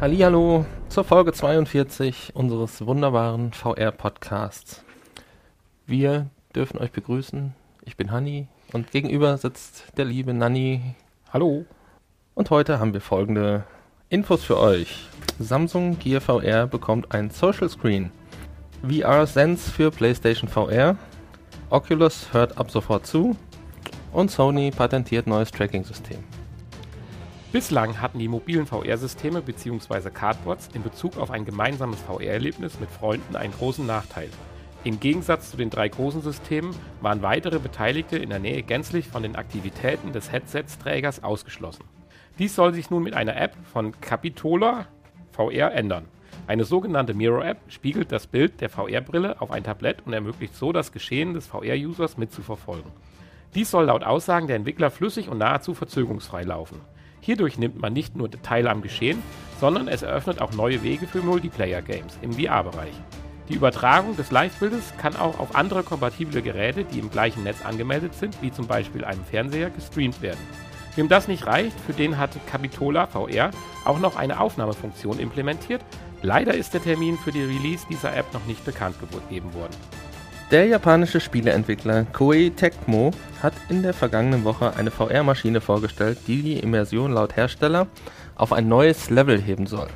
Hallihallo zur Folge 42 unseres wunderbaren VR-Podcasts. Wir dürfen euch begrüßen. Ich bin Hanni und gegenüber sitzt der liebe Nanni. Hallo. Und heute haben wir folgende Infos für euch. Samsung Gear VR bekommt ein Social Screen. VR Sense für PlayStation VR. Oculus hört ab sofort zu. Und Sony patentiert neues Tracking-System. Bislang hatten die mobilen VR-Systeme bzw. Cardboards in Bezug auf ein gemeinsames VR-Erlebnis mit Freunden einen großen Nachteil. Im Gegensatz zu den drei großen Systemen waren weitere Beteiligte in der Nähe gänzlich von den Aktivitäten des Headsetsträgers ausgeschlossen. Dies soll sich nun mit einer App von Capitola VR ändern. Eine sogenannte Mirror-App spiegelt das Bild der VR-Brille auf ein Tablett und ermöglicht so das Geschehen des VR-Users mitzuverfolgen. Dies soll laut Aussagen der Entwickler flüssig und nahezu verzögerungsfrei laufen. Hierdurch nimmt man nicht nur Teil am Geschehen, sondern es eröffnet auch neue Wege für Multiplayer-Games im VR-Bereich. Die Übertragung des Live-Bildes kann auch auf andere kompatible Geräte, die im gleichen Netz angemeldet sind, wie zum Beispiel einem Fernseher, gestreamt werden. Wem das nicht reicht, für den hat Capitola VR auch noch eine Aufnahmefunktion implementiert. Leider ist der Termin für die Release dieser App noch nicht bekannt gegeben worden. Der japanische Spieleentwickler Koei Tecmo hat in der vergangenen Woche eine VR-Maschine vorgestellt, die die Immersion laut Hersteller auf ein neues Level heben soll.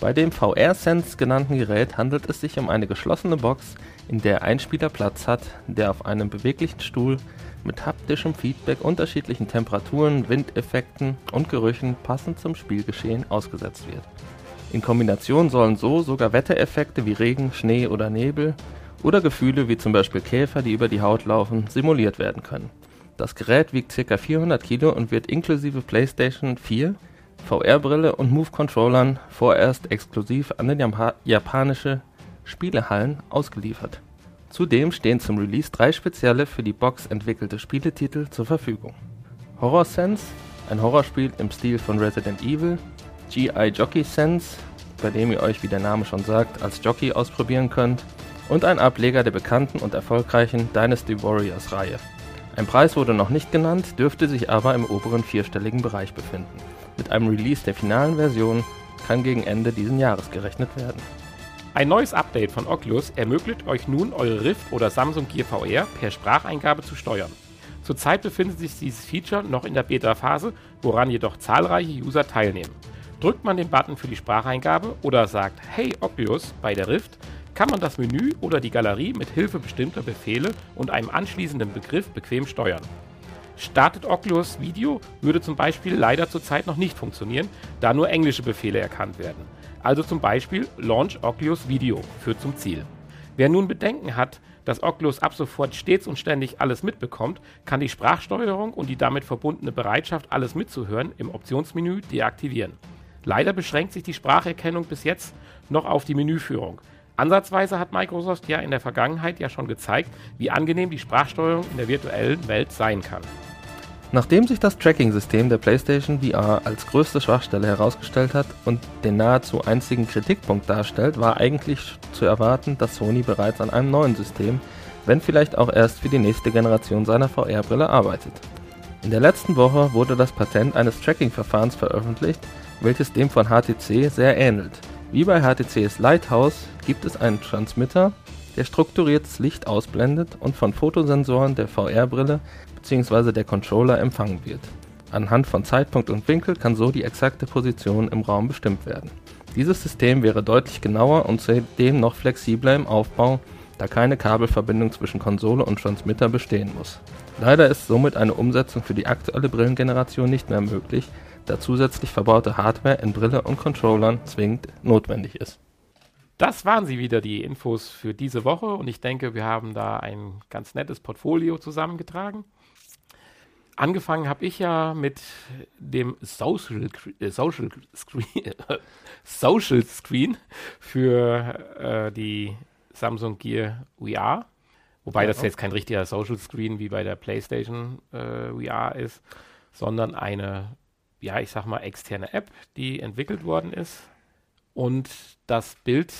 Bei dem VR-Sense genannten Gerät handelt es sich um eine geschlossene Box, in der ein Spieler Platz hat, der auf einem beweglichen Stuhl mit haptischem Feedback unterschiedlichen Temperaturen, Windeffekten und Gerüchen passend zum Spielgeschehen ausgesetzt wird. In Kombination sollen so sogar Wettereffekte wie Regen, Schnee oder Nebel oder Gefühle wie zum Beispiel Käfer, die über die Haut laufen, simuliert werden können. Das Gerät wiegt ca. 400 Kilo und wird inklusive PlayStation 4, VR-Brille und Move-Controllern vorerst exklusiv an den Japa japanische Spielehallen ausgeliefert. Zudem stehen zum Release drei spezielle für die Box entwickelte Spieletitel zur Verfügung. Horror Sense, ein Horrorspiel im Stil von Resident Evil, GI Jockey Sense, bei dem ihr euch, wie der Name schon sagt, als Jockey ausprobieren könnt, und ein Ableger der bekannten und erfolgreichen Dynasty Warriors Reihe. Ein Preis wurde noch nicht genannt, dürfte sich aber im oberen vierstelligen Bereich befinden. Mit einem Release der finalen Version kann gegen Ende diesen Jahres gerechnet werden. Ein neues Update von Oculus ermöglicht euch nun, eure Rift oder Samsung Gear VR per Spracheingabe zu steuern. Zurzeit befindet sich dieses Feature noch in der Beta-Phase, woran jedoch zahlreiche User teilnehmen. Drückt man den Button für die Spracheingabe oder sagt Hey Oculus bei der Rift, kann man das Menü oder die Galerie mit Hilfe bestimmter Befehle und einem anschließenden Begriff bequem steuern. Startet Oculus Video würde zum Beispiel leider zurzeit noch nicht funktionieren, da nur englische Befehle erkannt werden. Also zum Beispiel Launch Oculus Video führt zum Ziel. Wer nun Bedenken hat, dass Oculus ab sofort stets und ständig alles mitbekommt, kann die Sprachsteuerung und die damit verbundene Bereitschaft, alles mitzuhören, im Optionsmenü deaktivieren. Leider beschränkt sich die Spracherkennung bis jetzt noch auf die Menüführung. Ansatzweise hat Microsoft ja in der Vergangenheit ja schon gezeigt, wie angenehm die Sprachsteuerung in der virtuellen Welt sein kann. Nachdem sich das Tracking-System der PlayStation VR als größte Schwachstelle herausgestellt hat und den nahezu einzigen Kritikpunkt darstellt, war eigentlich zu erwarten, dass Sony bereits an einem neuen System, wenn vielleicht auch erst für die nächste Generation seiner VR-Brille arbeitet. In der letzten Woche wurde das Patent eines Tracking-Verfahrens veröffentlicht, welches dem von HTC sehr ähnelt. Wie bei HTCs Lighthouse gibt es einen Transmitter, der strukturiertes Licht ausblendet und von Fotosensoren der VR-Brille bzw. der Controller empfangen wird. Anhand von Zeitpunkt und Winkel kann so die exakte Position im Raum bestimmt werden. Dieses System wäre deutlich genauer und zudem noch flexibler im Aufbau, da keine Kabelverbindung zwischen Konsole und Transmitter bestehen muss. Leider ist somit eine Umsetzung für die aktuelle Brillengeneration nicht mehr möglich, da zusätzlich verbaute Hardware in Brille und Controllern zwingend notwendig ist. Das waren sie wieder, die Infos für diese Woche. Und ich denke, wir haben da ein ganz nettes Portfolio zusammengetragen. Angefangen habe ich ja mit dem Social, äh, Social, Screen, Social Screen für äh, die Samsung Gear VR. Wobei ja, das jetzt kein richtiger Social Screen wie bei der PlayStation äh, VR ist, sondern eine ja, ich sag mal, externe App, die entwickelt worden ist. Und das Bild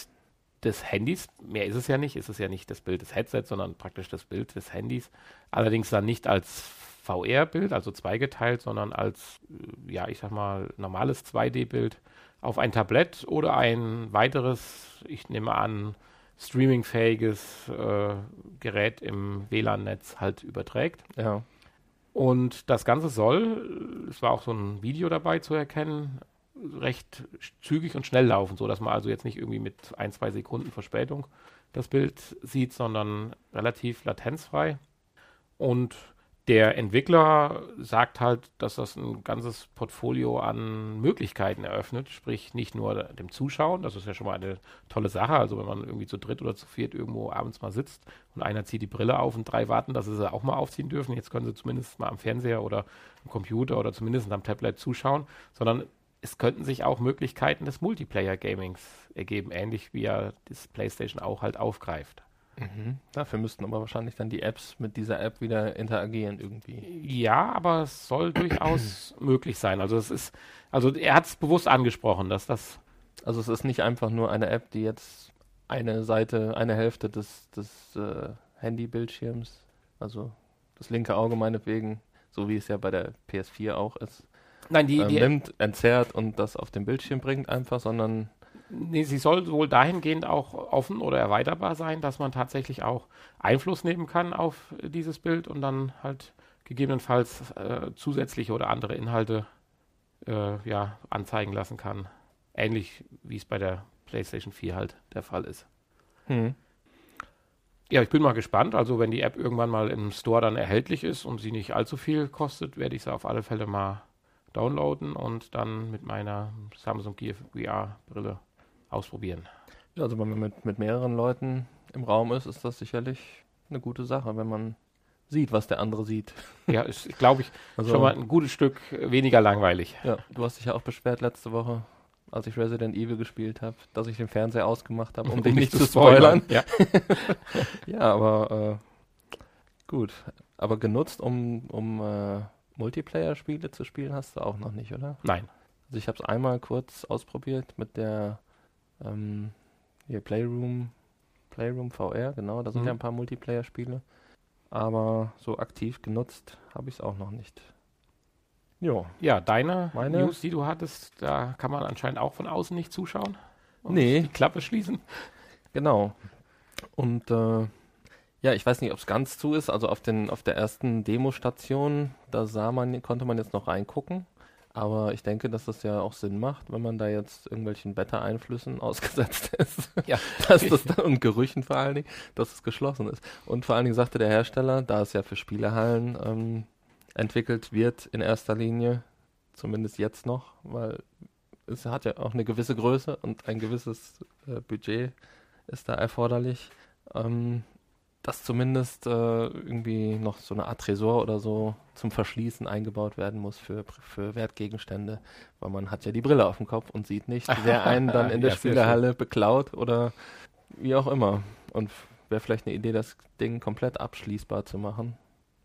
des Handys, mehr ist es ja nicht, ist es ja nicht das Bild des Headsets, sondern praktisch das Bild des Handys. Allerdings dann nicht als VR-Bild, also zweigeteilt, sondern als, äh, ja, ich sag mal, normales 2D-Bild auf ein Tablett oder ein weiteres, ich nehme an, streamingfähiges äh, Gerät im WLAN-Netz halt überträgt. Ja. Und das Ganze soll, es war auch so ein Video dabei zu erkennen, recht zügig und schnell laufen, so dass man also jetzt nicht irgendwie mit ein, zwei Sekunden Verspätung das Bild sieht, sondern relativ latenzfrei. Und der Entwickler sagt halt, dass das ein ganzes Portfolio an Möglichkeiten eröffnet, sprich nicht nur dem Zuschauen, das ist ja schon mal eine tolle Sache, also wenn man irgendwie zu dritt oder zu viert irgendwo abends mal sitzt und einer zieht die Brille auf und drei warten, dass sie sie auch mal aufziehen dürfen, jetzt können sie zumindest mal am Fernseher oder am Computer oder zumindest am Tablet zuschauen, sondern es könnten sich auch Möglichkeiten des Multiplayer-Gamings ergeben, ähnlich wie ja das PlayStation auch halt aufgreift. Mhm. Dafür müssten aber wahrscheinlich dann die Apps mit dieser App wieder interagieren irgendwie. Ja, aber es soll durchaus möglich sein. Also es ist, also er hat es bewusst angesprochen, dass das. Also es ist nicht einfach nur eine App, die jetzt eine Seite, eine Hälfte des, des äh, Handybildschirms, also das linke Auge meinetwegen, so wie es ja bei der PS4 auch ist, Nein, die, ähm, die nimmt, entzerrt und das auf den Bildschirm bringt einfach, sondern Nee, sie soll wohl dahingehend auch offen oder erweiterbar sein, dass man tatsächlich auch Einfluss nehmen kann auf dieses Bild und dann halt gegebenenfalls äh, zusätzliche oder andere Inhalte äh, ja, anzeigen lassen kann. Ähnlich wie es bei der PlayStation 4 halt der Fall ist. hm. Ja, ich bin mal gespannt. Also wenn die App irgendwann mal im Store dann erhältlich ist und sie nicht allzu viel kostet, werde ich sie auf alle Fälle mal downloaden und dann mit meiner Samsung Gear VR-Brille ausprobieren. Ja, also wenn man mit, mit mehreren Leuten im Raum ist, ist das sicherlich eine gute Sache, wenn man sieht, was der andere sieht. Ja, ist, glaube ich, Also, schon mal ein gutes Stück weniger langweilig. ja, du hast dich ja auch beschwert letzte Woche, als ich Resident Evil gespielt habe, dass ich den Fernseher ausgemacht habe, um, dich nicht zu spoilern. Ja. Ja, aber äh, gut. Aber genutzt, um, um äh, Multiplayer-Spiele zu spielen, hast du auch noch nicht, oder? Nein. Also ich habe es einmal kurz ausprobiert mit der ähm, hier Playroom, Playroom VR, genau, da sind Mhm. ja ein paar Multiplayer-Spiele. Aber so aktiv genutzt habe ich es auch noch nicht. Jo. Ja, deine Meine? News, die du hattest, da kann man anscheinend auch von außen nicht zuschauen. Und Nee. Die Klappe schließen. Genau. Und äh, ja, ich weiß nicht, ob es ganz zu ist. Also auf den auf der ersten Demostation, da sah man, konnte man jetzt noch reingucken. Aber ich denke, dass das ja auch Sinn macht, wenn man da jetzt irgendwelchen Wettereinflüssen ausgesetzt ist. Ja. dass das dann, und Gerüchen vor allen Dingen, dass es geschlossen ist. Und vor allen Dingen sagte der Hersteller, da es ja für Spielehallen ähm, entwickelt wird in erster Linie, zumindest jetzt noch, weil es hat ja auch eine gewisse Größe und ein gewisses äh, Budget ist da erforderlich, ähm, dass zumindest äh, irgendwie noch so eine Art Tresor oder so zum Verschließen eingebaut werden muss für, für Wertgegenstände, weil man hat ja die Brille auf dem Kopf und sieht nicht, wer einen dann in der Ja, sehr Spielehalle beklaut oder wie auch immer. Und wäre vielleicht eine Idee, das Ding komplett abschließbar zu machen,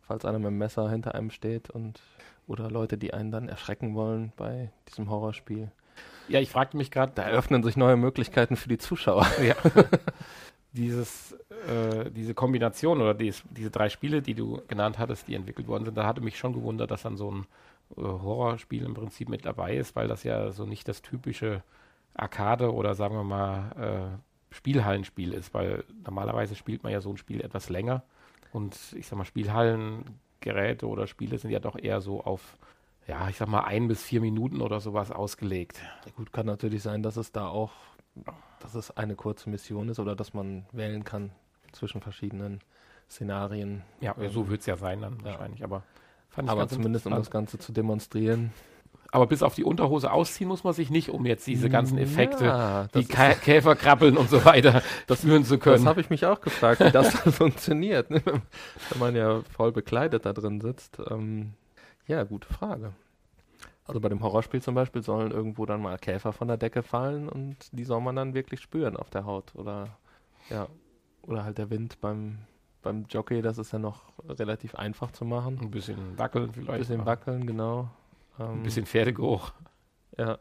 falls einer mit dem Messer hinter einem steht und oder Leute, die einen dann erschrecken wollen bei diesem Horrorspiel. Ja, ich fragte mich gerade, Da eröffnen sich neue Möglichkeiten für die Zuschauer. ja, dieses, äh, diese Kombination oder dies, diese drei Spiele, die du genannt hattest, die entwickelt worden sind, da hatte mich schon gewundert, dass dann so ein äh, Horrorspiel im Prinzip mit dabei ist, weil das ja so nicht das typische Arcade oder sagen wir mal äh, Spielhallenspiel ist, weil normalerweise spielt man ja so ein Spiel etwas länger und ich sag mal Spielhallengeräte oder Spiele sind ja doch eher so auf ja, ich sag mal ein bis vier Minuten oder sowas ausgelegt. Ja, gut, kann natürlich sein, dass es da auch, dass es eine kurze Mission ist oder dass man wählen kann zwischen verschiedenen Szenarien. Ja, Ähm, so wird es ja sein dann ja. wahrscheinlich, aber fand ich Aber zumindest um das. Ganze zu demonstrieren. Aber bis auf die Unterhose ausziehen muss man sich nicht, um jetzt diese ganzen Effekte, Ja, die das, Kä Käfer krabbeln und so weiter, das führen zu das können. habe ich mich auch gefragt, wie das dann funktioniert, ne? wenn man ja voll bekleidet da drin sitzt. Ähm, ja, gute Frage. Also bei dem Horrorspiel zum Beispiel sollen irgendwo dann mal Käfer von der Decke fallen und die soll man dann wirklich spüren auf der Haut. Oder ja, oder halt der Wind beim, beim Jockey, das ist ja noch relativ einfach zu machen. Ein bisschen wackeln vielleicht. Ein bisschen wackeln, genau. Ähm, Ein bisschen Pferdegeruch. Ja.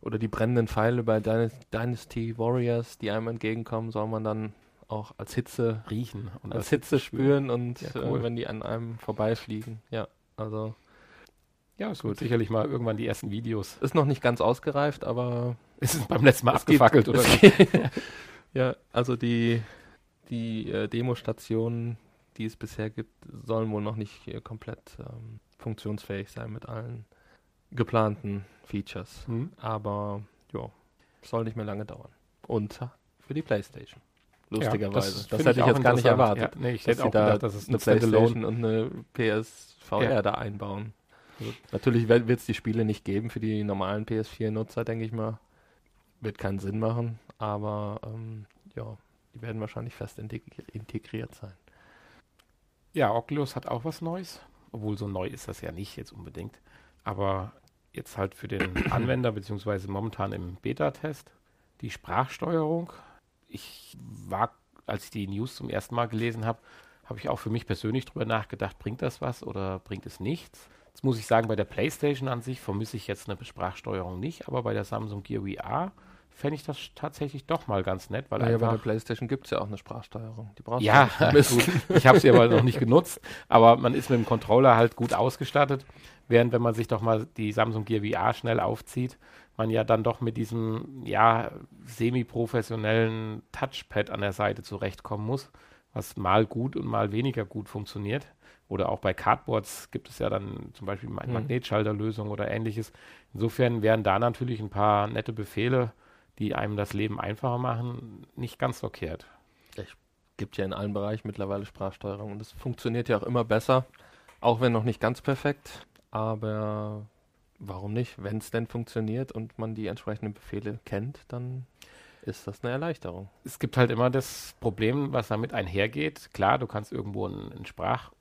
Oder die brennenden Pfeile bei Dyna- Dynasty Warriors, die einem entgegenkommen, soll man dann auch als Hitze, Riechen. Und als das Hitze spüren und Ja, cool. äh, wenn die an einem vorbeifliegen. Ja, also Ja, es wird sicherlich mal irgendwann die ersten Videos. ist noch nicht ganz ausgereift, aber Ist es beim letzten Mal abgefackelt gibt- oder gibt- ja, also die, die äh, Demostationen, die es bisher gibt, sollen wohl noch nicht äh, komplett ähm, funktionsfähig sein mit allen geplanten Features. Hm? Aber ja, soll nicht mehr lange dauern. Und für die Playstation. Lustigerweise. das find hätte ich jetzt gar nicht erwartet. Ja, nee, ich hätte auch da gedacht, dass es eine Playstation und eine PSVR Ja. da einbauen. Also, natürlich wird es die Spiele nicht geben für die normalen PS4-Nutzer, denke ich mal. Wird keinen Sinn machen, aber ähm, ja, die werden wahrscheinlich fest integri integriert sein. Ja, Oculus hat auch was Neues. Obwohl so neu ist das ja nicht jetzt unbedingt. Aber jetzt halt für den Anwender, beziehungsweise momentan im Beta-Test, die Sprachsteuerung. Ich war, als ich die News zum ersten Mal gelesen habe, habe ich auch für mich persönlich drüber nachgedacht, bringt das was oder bringt es nichts? Jetzt muss ich sagen, bei der PlayStation an sich vermisse ich jetzt eine Sprachsteuerung nicht, aber bei der Samsung Gear VR fände ich das tatsächlich doch mal ganz nett, weil Naja, bei der einfach PlayStation gibt es ja auch eine Sprachsteuerung. Die brauchst ja, du nicht gut. Ich habe sie aber noch nicht genutzt. Aber man ist mit dem Controller halt gut ausgestattet. Während wenn man sich doch mal die Samsung Gear VR schnell aufzieht, man ja dann doch mit diesem ja semi-professionellen Touchpad an der Seite zurechtkommen muss, was mal gut und mal weniger gut funktioniert. Oder auch bei Cardboards gibt es ja dann zum Beispiel Ma- Hm. Magnetschalterlösung oder ähnliches. Insofern wären da natürlich ein paar nette Befehle, die einem das Leben einfacher machen, nicht ganz verkehrt. gibt ja in allen Bereichen mittlerweile Sprachsteuerung und es funktioniert ja auch immer besser, auch wenn noch nicht ganz perfekt. Aber warum nicht? Wenn es denn funktioniert und man die entsprechenden Befehle kennt, dann ist das eine Erleichterung. es gibt halt immer das Problem, was damit einhergeht. Klar, du kannst irgendwo einen, einen Sprach,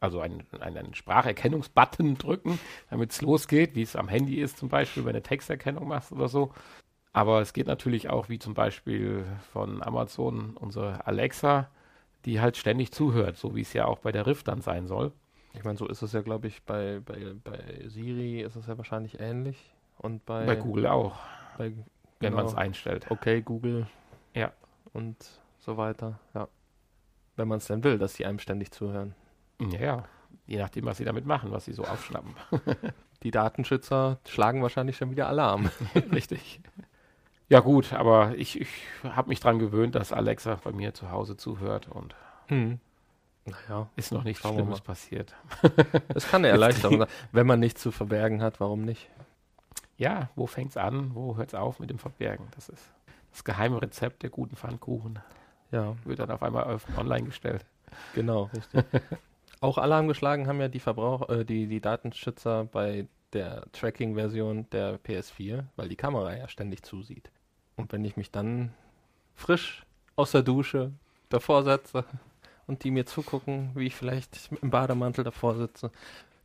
also einen, einen, Spracherkennungsbutton drücken, damit es losgeht, wie es am Handy ist zum Beispiel, wenn du Texterkennung machst oder so. Aber es geht natürlich auch, wie zum Beispiel von Amazon, unsere Alexa, die halt ständig zuhört, so wie es ja auch bei der Rift dann sein soll. Ich meine, so ist es ja, glaube ich, bei, bei, bei Siri ist es ja wahrscheinlich ähnlich. Und bei, Bei Google auch, bei wenn man es genau. einstellt. okay, Google. Ja. Und so weiter. Ja. Wenn man es denn will, dass die einem ständig zuhören. Ja, ja. Je nachdem, was sie damit machen, was sie so aufschnappen. Die Datenschützer schlagen wahrscheinlich schon wieder Alarm. Richtig. Ja gut, aber ich, ich habe mich dran gewöhnt, dass Alexa bei mir zu Hause zuhört und Hm. Naja, ist noch nichts Schlimmes passiert. es kann eine Erleichterung sein. Wenn man nichts zu verbergen hat, warum nicht? Ja, wo fängt's an, wo hört's auf mit dem Verbergen? Das ist das geheime Rezept der guten Pfannkuchen. Ja, Wird dann auf einmal online gestellt. genau, richtig. Auch Alarm geschlagen haben ja die Verbrauch äh, die, die Datenschützer bei der Tracking-Version der PS4, weil die Kamera ja ständig zusieht. Und wenn ich mich dann frisch aus der Dusche davor setze und die mir zugucken, wie ich vielleicht im Bademantel davor sitze,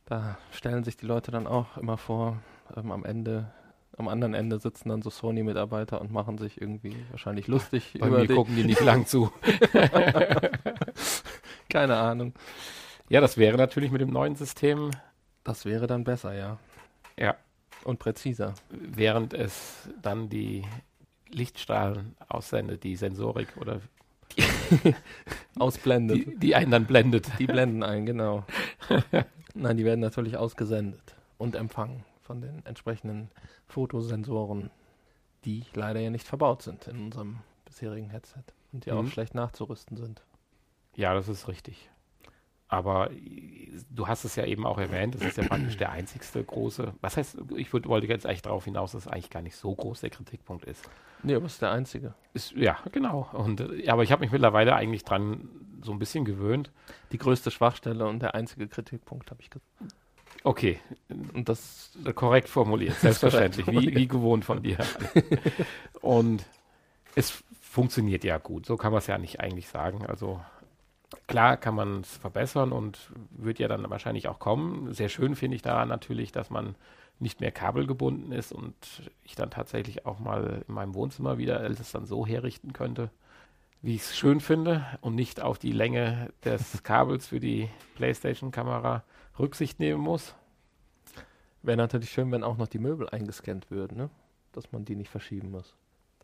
da stellen sich die Leute dann auch immer vor, ähm, am Ende, am anderen Ende sitzen dann so Sony-Mitarbeiter und machen sich irgendwie wahrscheinlich lustig Bei über mir die, gucken die nicht lang zu. keine Ahnung. Ja, das wäre natürlich mit dem neuen System, Das wäre dann besser, ja. ja, Und präziser. während es dann die Lichtstrahlen aussendet, die Sensorik oder Ausblendet. die, die einen dann blendet. Die blenden ein, genau. Nein, die werden natürlich ausgesendet und empfangen von den entsprechenden Fotosensoren, die leider ja nicht verbaut sind in unserem bisherigen Headset und die auch Mhm. schlecht nachzurüsten sind. Ja, das ist richtig. Aber äh, du hast es ja eben auch erwähnt, das ist ja praktisch der einzigste große. Was heißt, ich würd, wollte jetzt eigentlich darauf hinaus, dass es eigentlich gar nicht so groß der Kritikpunkt ist. Nee, aber ist der einzige. ist ja, genau. Und, äh, aber ich habe mich mittlerweile eigentlich dran so ein bisschen gewöhnt. Die größte Schwachstelle und der einzige Kritikpunkt, habe ich gesagt. Okay, Und das, äh, korrekt formuliert, selbstverständlich, korrekt wie, wie gewohnt von dir. Und es funktioniert ja gut, so kann man es ja nicht eigentlich sagen. Also klar kann man es verbessern und wird ja dann wahrscheinlich auch kommen. Sehr schön finde ich daran natürlich, dass man nicht mehr kabelgebunden ist und ich dann tatsächlich auch mal in meinem Wohnzimmer wieder es dann so herrichten könnte, wie ich es schön finde und nicht auf die Länge des Kabels für die PlayStation-Kamera Rücksicht nehmen muss. wäre natürlich schön, wenn auch noch die Möbel eingescannt würden, ne? Dass man die nicht verschieben muss.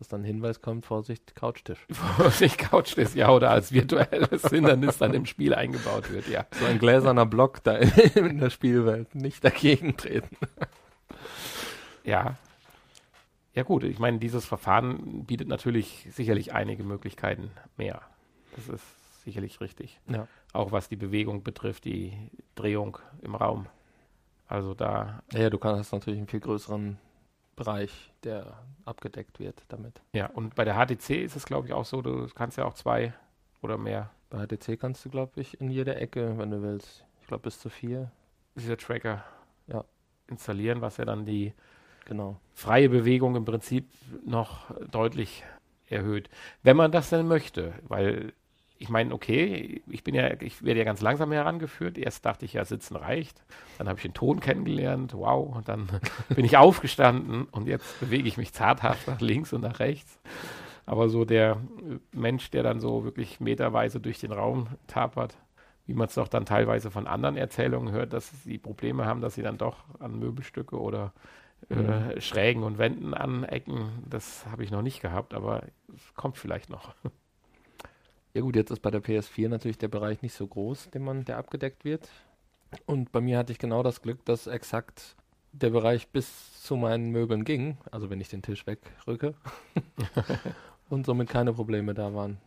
Dass dann ein Hinweis kommt, Vorsicht, Couchtisch. nicht Couch ist, ja, oder als virtuelles Hindernis dann im Spiel eingebaut wird, ja. So ein gläserner Block da in, in der Spielwelt. Nicht dagegen treten. Ja. Ja gut, ich meine, dieses Verfahren bietet natürlich sicherlich einige Möglichkeiten mehr. Das ist sicherlich richtig. Ja. Auch was die Bewegung betrifft, die Drehung im Raum. Also da. Ja, du kannst natürlich einen viel größeren Bereich, der abgedeckt wird damit. Ja, und bei der HTC ist es, glaube ich, auch so, du kannst ja auch zwei oder mehr. Bei HTC kannst du, glaube ich, in jeder Ecke, wenn du willst, ich glaube bis zu vier. Dieser Tracker Ja. installieren, was ja dann die Genau. freie Bewegung im Prinzip noch deutlich erhöht. Wenn man das denn möchte, weil ich meine, okay, ich bin ja, ich werde ja ganz langsam herangeführt. Erst dachte ich ja, sitzen reicht. Dann habe ich den Ton kennengelernt, wow, und dann bin ich aufgestanden und jetzt bewege ich mich zarthaft nach links und nach rechts. Aber so der äh, Mensch, der dann so wirklich meterweise durch den Raum tapert, wie man es doch dann teilweise von anderen Erzählungen hört, dass sie Probleme haben, dass sie dann doch an Möbelstücke oder äh, Schrägen und Wänden anecken, das habe ich noch nicht gehabt, aber es kommt vielleicht noch. Ja gut, jetzt ist bei der PS4 natürlich der Bereich nicht so groß, den man, der abgedeckt wird. Und bei mir hatte ich genau das Glück, dass exakt der Bereich bis zu meinen Möbeln ging, also wenn ich den Tisch wegrücke und somit keine Probleme da waren.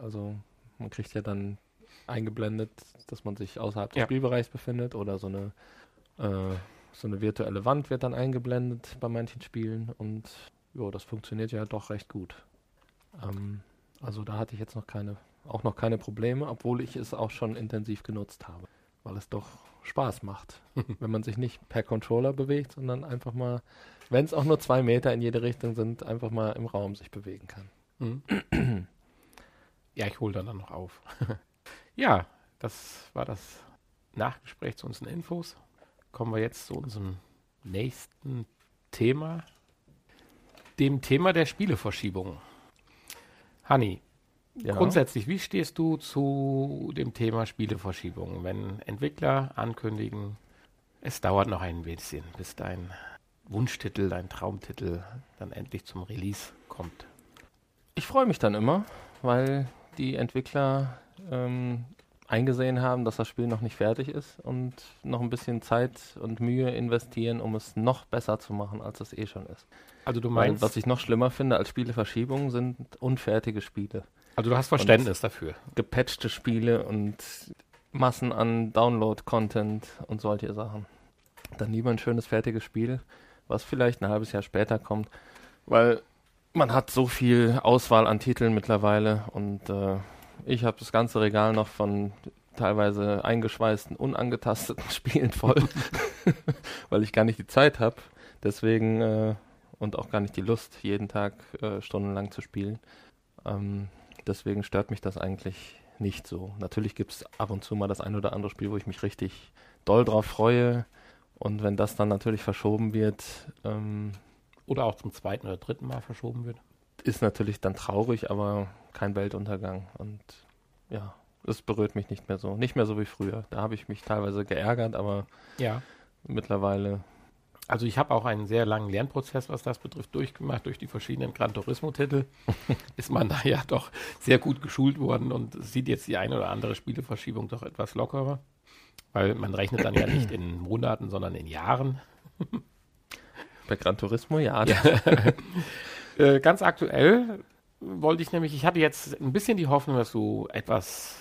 Also man kriegt ja dann eingeblendet, dass man sich außerhalb des Ja. Spielbereichs befindet oder so eine äh, so eine virtuelle Wand wird dann eingeblendet bei manchen Spielen und ja, das funktioniert ja doch recht gut. Ähm, also da hatte ich jetzt noch keine, auch noch keine Probleme, obwohl ich es auch schon intensiv genutzt habe, weil es doch Spaß macht, wenn man sich nicht per Controller bewegt, sondern einfach mal, wenn es auch nur zwei Meter in jede Richtung sind, einfach mal im Raum sich bewegen kann. Mhm. ja, ich hole dann, dann noch auf. ja, das war das Nachgespräch zu unseren Infos. Kommen wir jetzt zu unserem nächsten Thema, dem Thema der Spieleverschiebung. Hanni, Ja. grundsätzlich, wie stehst du zu dem Thema Spieleverschiebung, wenn Entwickler ankündigen, es dauert noch ein bisschen, bis dein Wunschtitel, dein Traumtitel dann endlich zum Release kommt? Ich freue mich dann immer, weil die Entwickler ähm, eingesehen haben, dass das Spiel noch nicht fertig ist und noch ein bisschen Zeit und Mühe investieren, um es noch besser zu machen, als es eh schon ist. Also du Weil, meinst, was ich noch schlimmer finde als Spieleverschiebungen sind unfertige Spiele. also du hast Verständnis dafür. Gepatchte Spiele und Massen an Download-Content und solche Sachen. Dann lieber ein schönes fertiges Spiel, was vielleicht ein halbes Jahr später kommt, weil man hat so viel Auswahl an Titeln mittlerweile und äh, ich habe das ganze Regal noch von teilweise eingeschweißten, unangetasteten Spielen voll, weil ich gar nicht die Zeit habe. Deswegen äh, und auch gar nicht die Lust, jeden Tag äh, stundenlang zu spielen. Ähm, deswegen stört mich das eigentlich nicht so. Natürlich gibt es ab und zu mal das ein oder andere Spiel, wo ich mich richtig doll drauf freue. Und wenn das dann natürlich verschoben wird, ähm, Oder auch zum zweiten oder dritten Mal verschoben wird. ist natürlich dann traurig, aber kein Weltuntergang. Und ja, es berührt mich nicht mehr so. Nicht mehr so wie früher. Da habe ich mich teilweise geärgert, aber Ja. mittlerweile, Also ich habe auch einen sehr langen Lernprozess, was das betrifft, durchgemacht. Durch die verschiedenen Gran Turismo-Titel ist man da ja doch sehr gut geschult worden und sieht jetzt die eine oder andere Spieleverschiebung doch etwas lockerer. Weil man rechnet dann ja nicht in Monaten, sondern in Jahren. bei Gran Turismo, ja. Äh, ganz aktuell wollte ich nämlich, ich hatte jetzt ein bisschen die Hoffnung, dass du etwas,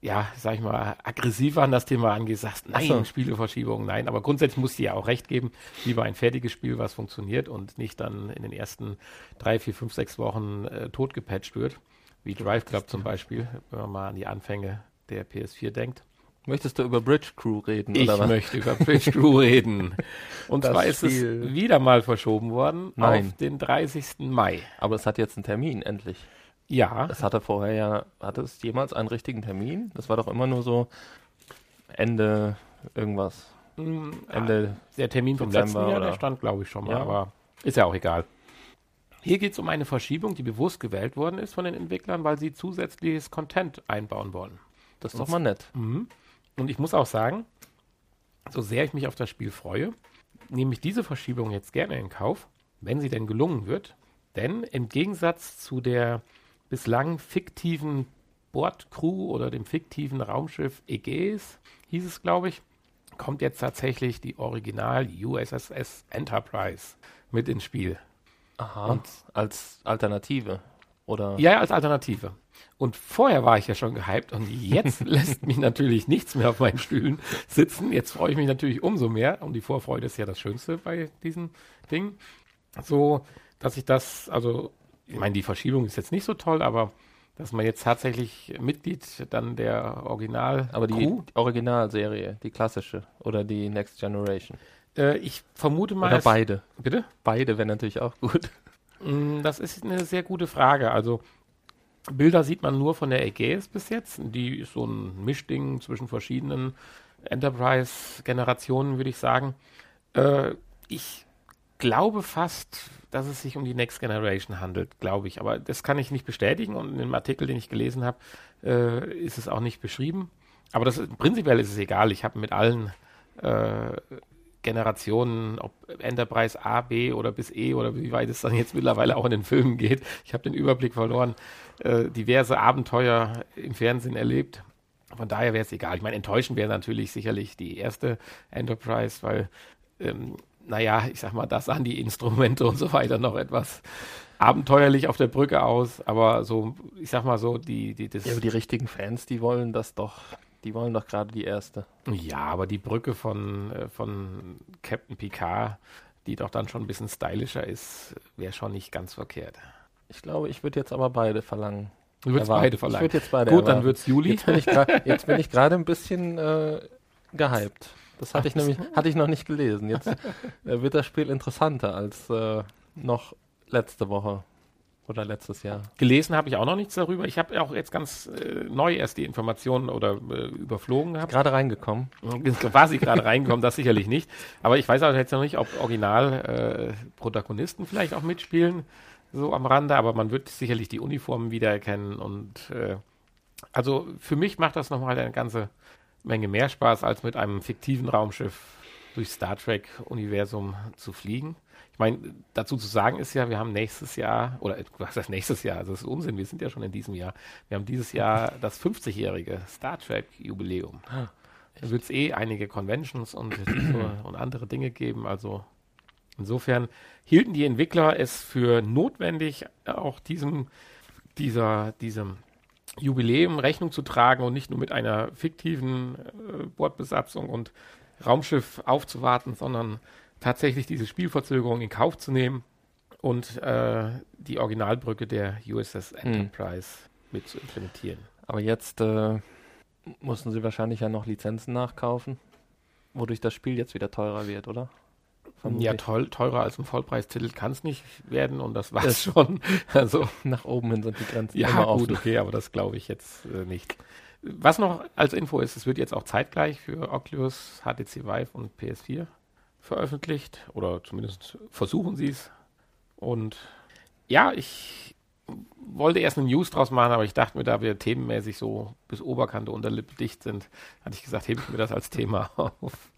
ja, sag ich mal, aggressiver an das Thema angehst, sagst, nein, so. Spieleverschiebung, nein, aber grundsätzlich musst du ja auch recht geben, lieber ein fertiges Spiel, was funktioniert und nicht dann in den ersten drei, vier, fünf, sechs Wochen äh, totgepatcht wird, wie Drive Club zum Beispiel, wenn man mal an die Anfänge der PS4 denkt. Möchtest du über Bridge Crew reden? Ich oder was? möchte über Bridge Crew reden. Und Das zwar ist Spiel. es wieder mal verschoben worden Nein. auf den 30. Mai. Aber es hat jetzt einen Termin, endlich. Ja, Es hatte vorher ja, hatte es jemals einen richtigen Termin? Das war doch immer nur so Ende irgendwas. Mm, Ende, Der Termin vom Dezember letzten Jahr, der oder- stand, glaube ich, schon mal, Ja. aber ist ja auch egal. Hier geht es um eine Verschiebung, die bewusst gewählt worden ist von den Entwicklern, weil sie zusätzliches Content einbauen wollen. das ist doch mal nett. Mhm. Und ich muss auch sagen, so sehr ich mich auf das Spiel freue, nehme ich diese Verschiebung jetzt gerne in Kauf, wenn sie denn gelungen wird. Denn im Gegensatz zu der bislang fiktiven Bordcrew oder dem fiktiven Raumschiff Aegeis, hieß es, glaube ich, kommt jetzt tatsächlich die Original USSS Enterprise mit ins Spiel. Aha. Und als Alternative. Oder? Ja, als Alternative. Und vorher war ich ja schon gehypt und jetzt lässt mich natürlich nichts mehr auf meinen Stühlen sitzen. Jetzt freue ich mich natürlich umso mehr und die Vorfreude ist ja das Schönste bei diesem Ding. So, dass ich das, also, ich meine, die Verschiebung ist jetzt nicht so toll, aber dass man jetzt tatsächlich Mitglied dann der Original. Aber die Crew, Originalserie, die klassische oder die Next Generation. Äh, ich vermute mal. Oder beide. Bitte? Beide wären natürlich auch gut. Mm, das ist eine sehr gute Frage. Also Bilder sieht man nur von der Ägäis bis jetzt. Die ist so ein Mischding zwischen verschiedenen Enterprise-Generationen, würde ich sagen. Äh, ich glaube fast, dass es sich um die Next Generation handelt, glaube ich. Aber das kann ich nicht bestätigen und in dem Artikel, den ich gelesen habe, äh, ist es auch nicht beschrieben. Aber das, prinzipiell ist es egal. Ich habe mit allen äh, Generationen, ob Enterprise A, B oder bis E oder wie weit es dann jetzt mittlerweile auch in den Filmen geht. Ich habe den Überblick verloren. Äh, diverse Abenteuer im Fernsehen erlebt. Von daher wäre es egal. Ich meine, enttäuschend wäre natürlich sicherlich die erste Enterprise, weil, ähm, naja, ich sag mal, da sahen die Instrumente und so weiter noch etwas abenteuerlich auf der Brücke aus, aber so, ich sag mal so, die, die, das. Ja, aber die richtigen Fans, die wollen das doch die wollen doch gerade die erste. Ja, aber die Brücke von, äh, von Captain Picard, die doch dann schon ein bisschen stylischer ist, wäre schon nicht ganz verkehrt. Ich glaube, ich würde jetzt aber beide verlangen. Du würdest beide verlangen. Ich würde jetzt beide Gut, erwarten. dann wird es Juli. Jetzt bin ich gerade ein bisschen äh, gehypt. Das hatte ich nämlich hatte ich noch nicht gelesen. Jetzt äh, wird das Spiel interessanter als äh, noch letzte Woche. Oder letztes Jahr. Gelesen habe ich auch noch nichts darüber. Ich habe auch jetzt ganz äh, neu erst die Informationen oder äh, überflogen gehabt. Gerade reingekommen. Quasi gerade reingekommen, das sicherlich nicht. Aber ich weiß auch jetzt noch nicht, ob Original-Protagonisten äh, vielleicht auch mitspielen, so am Rande. Aber man wird sicherlich die Uniformen wiedererkennen. Und äh, also für mich macht das nochmal eine ganze Menge mehr Spaß, als mit einem fiktiven Raumschiff durch Star Trek-Universum zu fliegen. Ich meine, dazu zu sagen ist ja, wir haben nächstes Jahr, oder was heißt nächstes Jahr? Also das ist Unsinn, wir sind ja schon in diesem Jahr. Wir haben dieses Jahr das 50-jährige Star Trek-Jubiläum. Ah, da wird es eh einige Conventions und, und andere Dinge geben. Also insofern hielten die Entwickler es für notwendig, auch diesem, dieser, diesem Jubiläum Rechnung zu tragen und nicht nur mit einer fiktiven äh, Bordbesatzung und Raumschiff aufzuwarten, sondern tatsächlich diese Spielverzögerung in Kauf zu nehmen und äh, die Originalbrücke der USS hm. Enterprise hm. mit zu implementieren. Aber jetzt äh, mussten sie wahrscheinlich ja noch Lizenzen nachkaufen, wodurch das Spiel jetzt wieder teurer wird, oder? Vermutlich. Ja, toll, teurer als ein Vollpreistitel kann es nicht werden und das war es schon. Also nach oben hin sind die Grenzen ja, immer gut, offen. okay, aber das glaube ich jetzt äh, nicht. Was noch als Info ist, es wird jetzt auch zeitgleich für Oculus, HTC Vive und PS4 veröffentlicht oder zumindest versuchen sie es. Und ja, ich wollte erst eine News draus machen, aber ich dachte mir, da wir themenmäßig so bis Oberkante Unterlippe dicht sind, hatte ich gesagt, hebe ich mir das als Thema auf.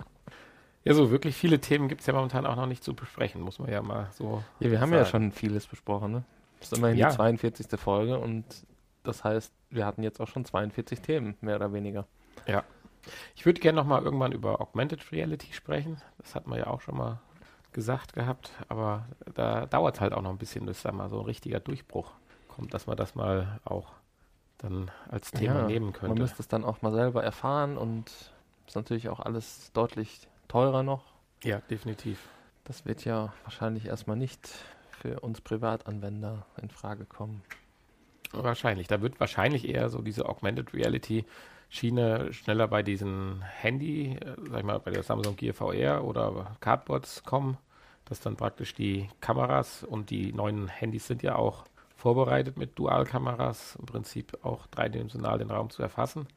Ja, so wirklich viele Themen gibt es ja momentan auch noch nicht zu besprechen, muss man ja mal so. Ja, wir haben sagen. ja schon vieles besprochen, ne? Das ist immerhin ja. die 42. Folge und das heißt, wir hatten jetzt auch schon 42 Themen, mehr oder weniger. Ja. Ich würde gerne nochmal irgendwann über Augmented Reality sprechen. Das hat man ja auch schon mal gesagt gehabt, aber da dauert es halt auch noch ein bisschen, bis da mal so ein richtiger Durchbruch kommt, dass man das mal auch dann als Thema ja, nehmen könnte. Man müsste es dann auch mal selber erfahren und ist natürlich auch alles deutlich teurer noch. Ja, definitiv. Das wird ja wahrscheinlich erstmal nicht für uns Privatanwender in Frage kommen. Wahrscheinlich. Da wird wahrscheinlich eher so diese Augmented Reality Schiene schneller bei diesen Handy, äh, sag ich mal, bei der Samsung Gear VR oder Cardboards kommen, dass dann praktisch die Kameras und die neuen Handys sind ja auch vorbereitet mit Dualkameras, im Prinzip auch dreidimensional den Raum zu erfassen.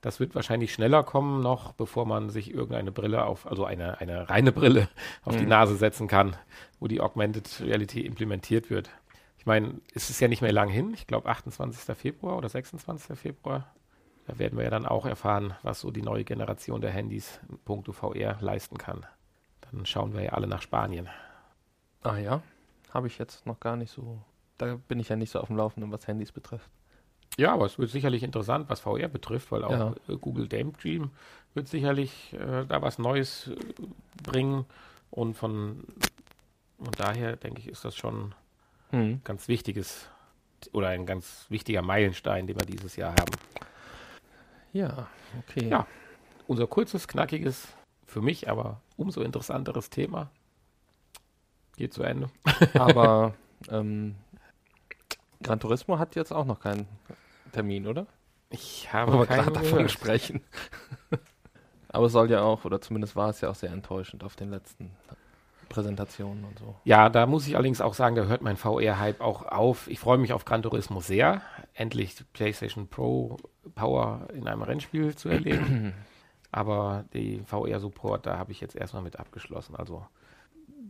Das wird wahrscheinlich schneller kommen noch, bevor man sich irgendeine Brille auf, also eine, eine reine Brille auf mhm. die Nase setzen kann, wo die Augmented Reality implementiert wird. Ich meine, es ist ja nicht mehr lang hin, ich glaube 28. Februar oder 26. Februar da werden wir ja dann auch erfahren, was so die neue Generation der Handys in puncto VR leisten kann. Dann schauen wir ja alle nach Spanien. Ah ja, habe ich jetzt noch gar nicht so. Da bin ich ja nicht so auf dem Laufenden, was Handys betrifft. Ja, aber es wird sicherlich interessant, was VR betrifft, weil auch ja. Äh, Google Daydream wird sicherlich äh, da was Neues äh, bringen. Und von und daher denke ich, ist das schon hm. ganz wichtiges oder ein ganz wichtiger Meilenstein, den wir dieses Jahr haben. Ja, okay. Ja, unser kurzes, knackiges, für mich aber umso interessanteres Thema geht zu Ende. aber ähm, Gran Turismo hat jetzt auch noch keinen Termin, oder? Ich habe gerade davon sprechen. aber es soll ja auch, oder zumindest war es ja auch sehr enttäuschend auf den letzten Präsentationen und so. Ja, da muss ich allerdings auch sagen, da hört mein VR-Hype auch auf. Ich freue mich auf Gran Turismo sehr, endlich PlayStation Pro Power in einem Rennspiel zu erleben. Aber die VR-Support, da habe ich jetzt erstmal mit abgeschlossen. Also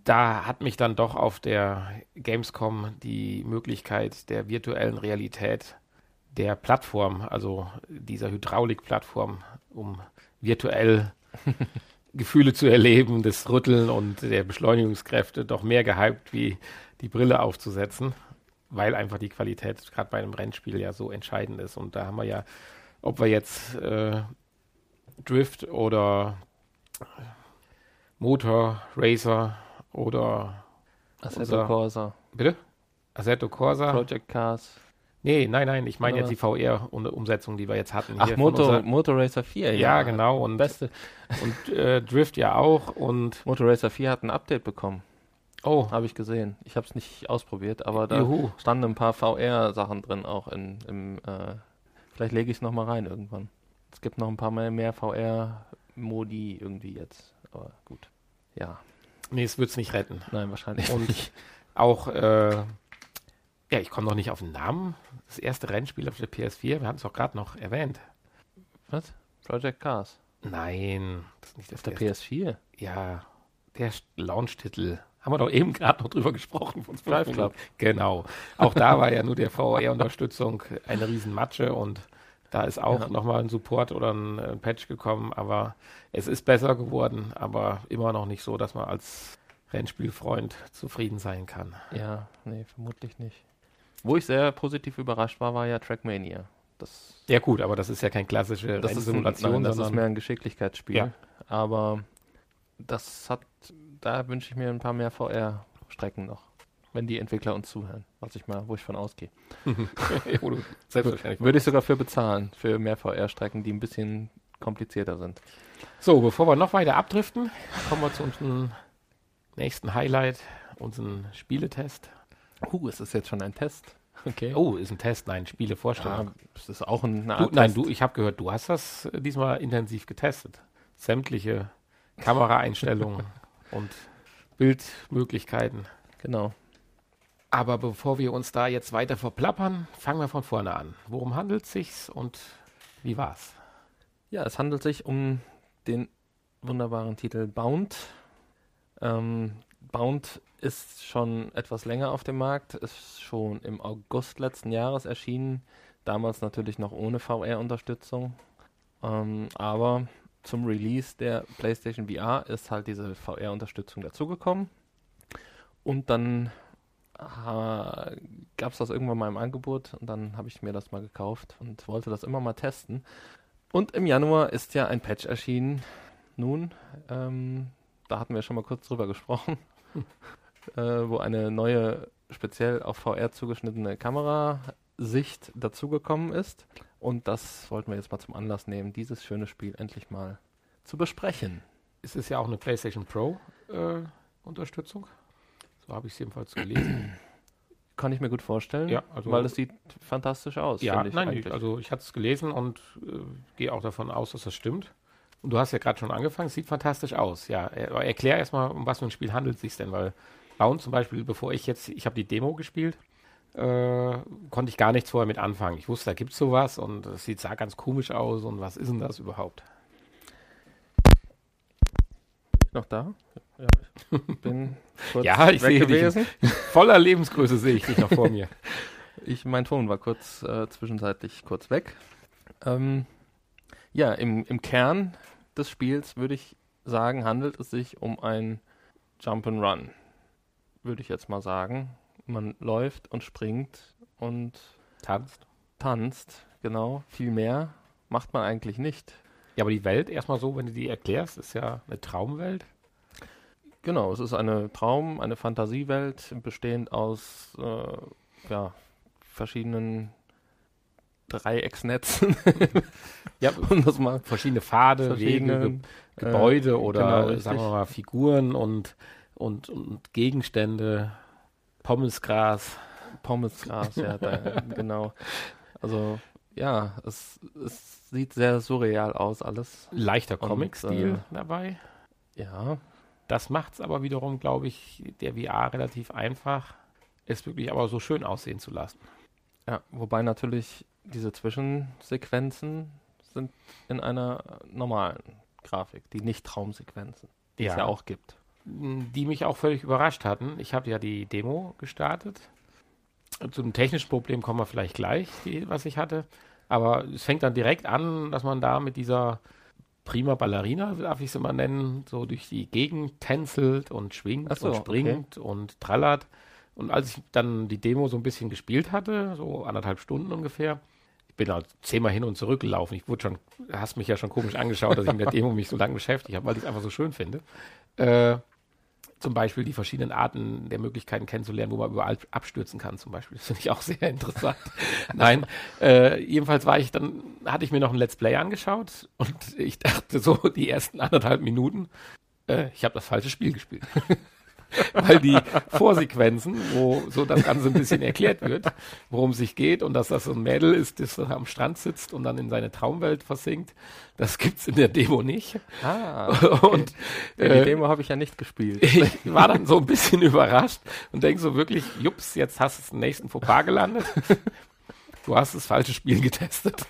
da hat mich dann doch auf der Gamescom die Möglichkeit der virtuellen Realität der Plattform, also dieser Hydraulik-Plattform, um virtuell Gefühle zu erleben, das Rütteln und der Beschleunigungskräfte doch mehr gehypt, wie die Brille aufzusetzen, weil einfach die Qualität gerade bei einem Rennspiel ja so entscheidend ist. Und da haben wir ja, ob wir jetzt äh, Drift oder Motor, Racer oder Assetto Corsa. Bitte? Assetto Corsa. Project Cars. Nee, nein, nein, ich meine jetzt die VR-Umsetzung, die wir jetzt hatten. Ach, Motor, Motor Racer 4, ja. Ja, genau. Und, Beste. und äh, Drift ja auch. Und Motor Racer 4 hat ein Update bekommen. Oh. Habe ich gesehen. Ich habe es nicht ausprobiert, aber da Juhu. standen ein paar VR-Sachen drin auch in, im, äh, vielleicht lege ich es nochmal rein irgendwann. Es gibt noch ein paar mehr, mehr VR-Modi irgendwie jetzt. Aber gut. Ja. Nee, es wird es nicht retten. Nein, wahrscheinlich und nicht. Auch äh, ja, ich komme noch nicht auf den Namen. Das erste Rennspiel auf der PS4, wir hatten es auch gerade noch erwähnt. Was? Project Cars? Nein, das ist nicht das Auf der PS4? Ja, der Launch-Titel. Haben wir doch eben gerade noch drüber gesprochen. Von Drive Club. Genau. Auch da war ja nur der VR-Unterstützung eine Riesenmatsche und da ist auch ja. nochmal ein Support oder ein, ein Patch gekommen, aber es ist besser geworden, aber immer noch nicht so, dass man als Rennspielfreund zufrieden sein kann. Ja, nee, vermutlich nicht. Wo ich sehr positiv überrascht war, war ja Trackmania. Das ja gut, aber das ist ja kein klassische das Simulation, nein, das ist mehr ein Geschicklichkeitsspiel. Ja. Aber das hat, da wünsche ich mir ein paar mehr VR-Strecken noch, wenn die Entwickler uns zuhören, was ich mal, wo ich von ausgehe. Selbstverständlich. Würde ich sogar für bezahlen, für mehr VR-Strecken, die ein bisschen komplizierter sind. So, bevor wir noch weiter abdriften, kommen wir zu unserem nächsten Highlight, unseren Spieletest. Uh, ist das jetzt schon ein Test? Okay. Oh, ist ein Test, nein, Spielevorstellung. Ja, das ist auch ein du, Nein, du, ich habe gehört, du hast das äh, diesmal intensiv getestet. Sämtliche Kameraeinstellungen und Bildmöglichkeiten. Genau. Aber bevor wir uns da jetzt weiter verplappern, fangen wir von vorne an. Worum handelt es sich und wie war's? Ja, es handelt sich um den wunderbaren Titel Bound. Ähm, Bound ist schon etwas länger auf dem Markt, ist schon im August letzten Jahres erschienen, damals natürlich noch ohne VR-Unterstützung. Ähm, aber zum Release der PlayStation VR ist halt diese VR-Unterstützung dazugekommen. Und dann gab es das irgendwann mal im Angebot und dann habe ich mir das mal gekauft und wollte das immer mal testen. Und im Januar ist ja ein Patch erschienen. Nun, ähm, da hatten wir schon mal kurz drüber gesprochen äh, wo eine neue, speziell auf VR zugeschnittene Kamerasicht dazugekommen ist. Und das wollten wir jetzt mal zum Anlass nehmen, dieses schöne Spiel endlich mal zu besprechen. Es ist ja auch eine PlayStation Pro äh, Unterstützung. So habe ich es jedenfalls gelesen. Kann ich mir gut vorstellen, ja, also weil es sieht fantastisch aus. Ja, ich nein, eigentlich. also ich hatte es gelesen und äh, gehe auch davon aus, dass das stimmt. Du hast ja gerade schon angefangen, sieht fantastisch aus. Ja, er, erklär erstmal, um was für ein Spiel handelt es sich denn, weil Bound zum Beispiel, bevor ich jetzt, ich habe die Demo gespielt, äh, konnte ich gar nichts vorher mit anfangen. Ich wusste, da gibt es sowas und es sieht sah ganz komisch aus und was ist denn das überhaupt? Noch da? Ja, ich bin kurz ja, ich sehe gewesen. Dich. Voller Lebensgröße sehe ich dich noch vor mir. Ich, mein Ton war kurz äh, zwischenzeitlich kurz weg. Ähm, ja, im, im Kern des Spiels würde ich sagen, handelt es sich um ein Jump'n'Run. Würde ich jetzt mal sagen. Man läuft und springt und tanzt. Tanzt, genau. Viel mehr macht man eigentlich nicht. Ja, aber die Welt, erstmal so, wenn du die erklärst, ist ja eine Traumwelt. Genau, es ist eine Traum, eine Fantasiewelt, bestehend aus äh, ja, verschiedenen Dreiecksnetzen. ja, um das mal verschiedene Pfade, verschiedene, Wege, Ge Gebäude äh, oder genau, sagen wir mal Figuren und, und, und Gegenstände, Pommesgras. Pommesgras, ja, da, genau. Also ja, es, es sieht sehr surreal aus alles. Leichter Comic-Stil äh, dabei. Ja. Das macht es aber wiederum, glaube ich, der VR relativ einfach, es wirklich aber so schön aussehen zu lassen. Ja, wobei natürlich diese Zwischensequenzen sind in einer normalen Grafik, die nicht Traumsequenzen, die ja. es ja auch gibt. Die mich auch völlig überrascht hatten. Ich habe ja die Demo gestartet. Zu dem technischen Problem kommen wir vielleicht gleich, die, was ich hatte. Aber es fängt dann direkt an, dass man da mit dieser prima Ballerina, darf ich sie mal nennen, so durch die Gegend tänzelt und schwingt so, und springt okay. und trallert. Und als ich dann die Demo so ein bisschen gespielt hatte, so anderthalb Stunden ungefähr, bin halt zehnmal hin und zurück gelaufen. Ich wurde schon, hast mich ja schon komisch angeschaut, dass ich mit der Demo mich so lange beschäftigt habe, weil ich es einfach so schön finde. Äh, zum Beispiel die verschiedenen Arten der Möglichkeiten kennenzulernen, wo man überall abstürzen kann, zum Beispiel. Das finde ich auch sehr interessant. Nein, äh, jedenfalls war ich dann, hatte ich mir noch ein Let's Play angeschaut und ich dachte so, die ersten anderthalb Minuten, äh, ich habe das falsche Spiel gespielt. weil die Vorsequenzen, wo so das Ganze ein bisschen erklärt wird, worum es sich geht und dass das so ein Mädel ist, das am Strand sitzt und dann in seine Traumwelt versinkt, das gibt's in der Demo nicht. Ah, okay. und ja, die äh, Demo habe ich ja nicht gespielt. Ich war dann so ein bisschen überrascht und denk so wirklich, jups, jetzt hast du den nächsten Fauxpas gelandet. Du hast das falsche Spiel getestet.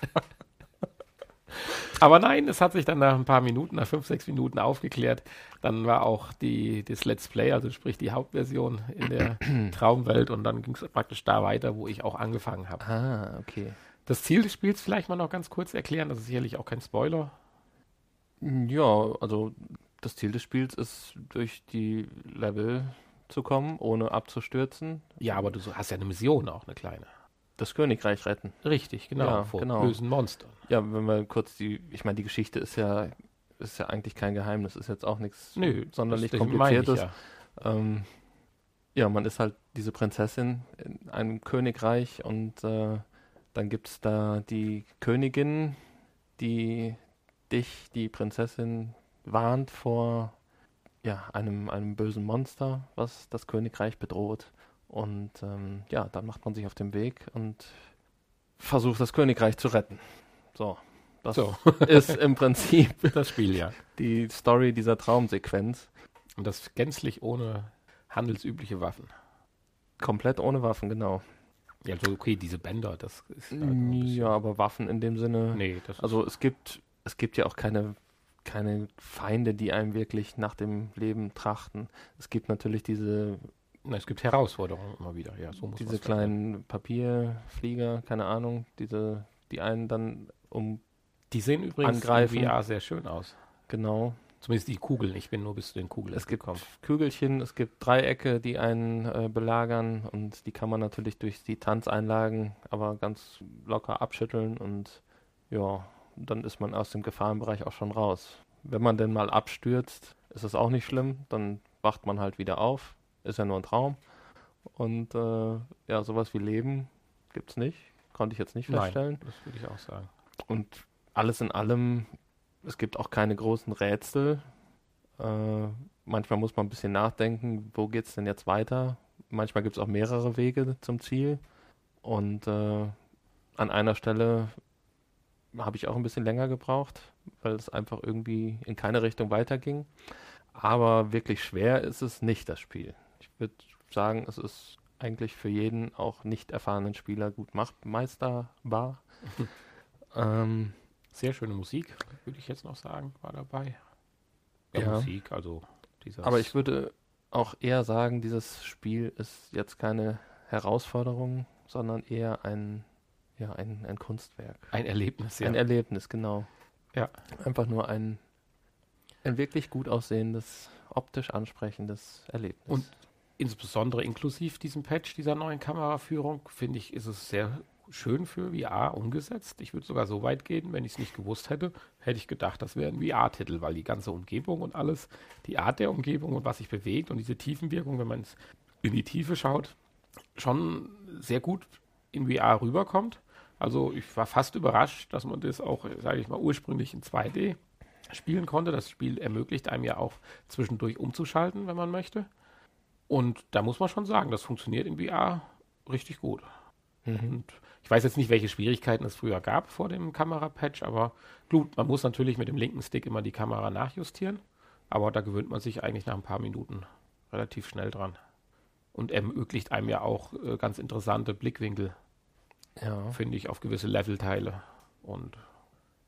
Aber nein, es hat sich dann nach ein paar Minuten, nach fünf, sechs Minuten aufgeklärt. Dann war auch die, das Let's Play, also sprich die Hauptversion in der Traumwelt und dann ging es praktisch da weiter, wo ich auch angefangen habe. Ah, okay. Das Ziel des Spiels vielleicht mal noch ganz kurz erklären, das ist sicherlich auch kein Spoiler. Ja, also das Ziel des Spiels ist, durch die Level zu kommen, ohne abzustürzen. Ja, aber du hast ja eine Mission auch, eine kleine das Königreich retten. Richtig, genau, ja, vor genau. bösen Monstern. Ja, wenn wir kurz die, ich meine, die Geschichte ist ja, ist ja eigentlich kein Geheimnis, ist jetzt auch nichts Nö, sonderlich kompliziertes. Ja. Ähm, ja. man ist halt diese Prinzessin in einem Königreich und äh, dann gibt es da die Königin, die dich, die Prinzessin, warnt vor ja, einem, einem bösen Monster, was das Königreich bedroht. Und ähm, ja, dann macht man sich auf den Weg und versucht das Königreich zu retten. So, das so. ist im Prinzip das Spiel, ja. Die Story dieser Traumsequenz. Und das gänzlich ohne handelsübliche Waffen. Komplett ohne Waffen, genau. Ja, also okay, diese Bänder, das ist. Halt ja, aber Waffen in dem Sinne. Nee, das Also es gibt, es gibt ja auch keine, keine Feinde, die einem wirklich nach dem Leben trachten. Es gibt natürlich diese es gibt Herausforderungen immer wieder, ja. So diese kleinen sein. Papierflieger, keine Ahnung, diese, die einen dann um Die sehen übrigens angreifen. in VR sehr schön aus. Genau. Zumindest die Kugeln. Ich bin nur bis zu den Kugeln Es gibt gekommen. Kügelchen, es gibt Dreiecke, die einen äh, belagern und die kann man natürlich durch die Tanzeinlagen aber ganz locker abschütteln und ja, dann ist man aus dem Gefahrenbereich auch schon raus. Wenn man denn mal abstürzt, ist es auch nicht schlimm, dann wacht man halt wieder auf, ist ja nur ein Traum. Und äh, ja, sowas wie Leben gibt es nicht. Konnte ich jetzt nicht feststellen. Nein, das würde ich auch sagen. Und alles in allem, es gibt auch keine großen Rätsel. Äh, manchmal muss man ein bisschen nachdenken, wo geht es denn jetzt weiter? Manchmal gibt es auch mehrere Wege zum Ziel. Und äh, an einer Stelle habe ich auch ein bisschen länger gebraucht, weil es einfach irgendwie in keine Richtung weiterging. Aber wirklich schwer ist es nicht, das Spiel würde sagen, es ist eigentlich für jeden auch nicht erfahrenen Spieler gut macht, meisterbar. ähm, Sehr schöne Musik, würde ich jetzt noch sagen, war dabei. Ja, ja. Musik, also dieses Aber ich würde auch eher sagen, dieses Spiel ist jetzt keine Herausforderung, sondern eher ein, ja, ein, ein Kunstwerk. Ein Erlebnis, ja. Ein Erlebnis, genau. Ja. Einfach nur ein, ein wirklich gut aussehendes, optisch ansprechendes Erlebnis. Und insbesondere inklusiv diesem Patch, dieser neuen Kameraführung, finde ich, ist es sehr schön für VR umgesetzt. Ich würde sogar so weit gehen, wenn ich es nicht gewusst hätte, hätte ich gedacht, das wäre ein VR-Titel, weil die ganze Umgebung und alles, die Art der Umgebung und was sich bewegt und diese Tiefenwirkung, wenn man in die Tiefe schaut, schon sehr gut in VR rüberkommt. Also ich war fast überrascht, dass man das auch, sage ich mal, ursprünglich in 2D spielen konnte. Das Spiel ermöglicht einem ja auch zwischendurch umzuschalten, wenn man möchte. Und da muss man schon sagen, das funktioniert in VR richtig gut. Mhm. Und ich weiß jetzt nicht, welche Schwierigkeiten es früher gab vor dem Kamerapatch, aber gut, man muss natürlich mit dem linken Stick immer die Kamera nachjustieren. Aber da gewöhnt man sich eigentlich nach ein paar Minuten relativ schnell dran. Und ermöglicht einem ja auch äh, ganz interessante Blickwinkel, ja. finde ich, auf gewisse Levelteile. Und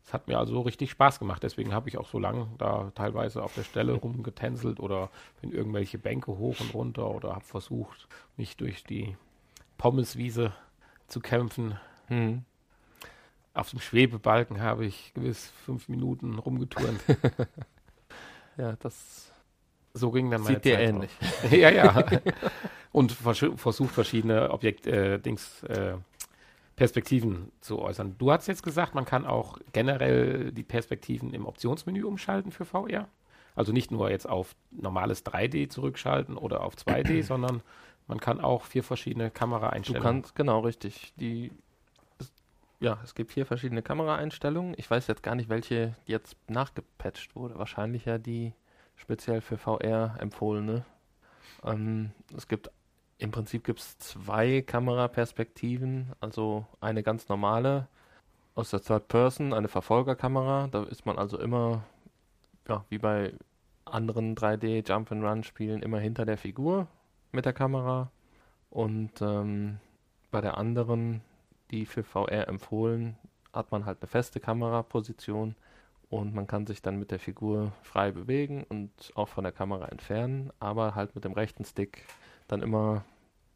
es hat mir also richtig Spaß gemacht. Deswegen habe ich auch so lange da teilweise auf der Stelle rumgetänzelt oder bin irgendwelche Bänke hoch und runter oder habe versucht, mich durch die Pommeswiese zu kämpfen. Hm. Auf dem Schwebebalken habe ich gewiss fünf Minuten rumgeturnt. ja, das so ging dann meine Sieht dir Zeit ähnlich. ja, ja. Und vers versucht verschiedene Objekt, äh, Dings, äh, Perspektiven zu äußern. Du hast jetzt gesagt, man kann auch generell die Perspektiven im Optionsmenü umschalten für VR. Also nicht nur jetzt auf normales 3D zurückschalten oder auf 2D, sondern man kann auch vier verschiedene Kameraeinstellungen. Du kannst, genau, richtig. Die, es, ja, es gibt vier verschiedene Kameraeinstellungen. Ich weiß jetzt gar nicht, welche jetzt nachgepatcht wurde. Wahrscheinlich ja die speziell für VR empfohlene. Ähm, es gibt im Prinzip gibt es zwei Kameraperspektiven, also eine ganz normale aus der Third Person, eine Verfolgerkamera. Da ist man also immer, ja, wie bei anderen 3D Jump and Run Spielen immer hinter der Figur mit der Kamera. Und ähm, bei der anderen, die für VR empfohlen, hat man halt eine feste Kameraposition und man kann sich dann mit der Figur frei bewegen und auch von der Kamera entfernen, aber halt mit dem rechten Stick dann immer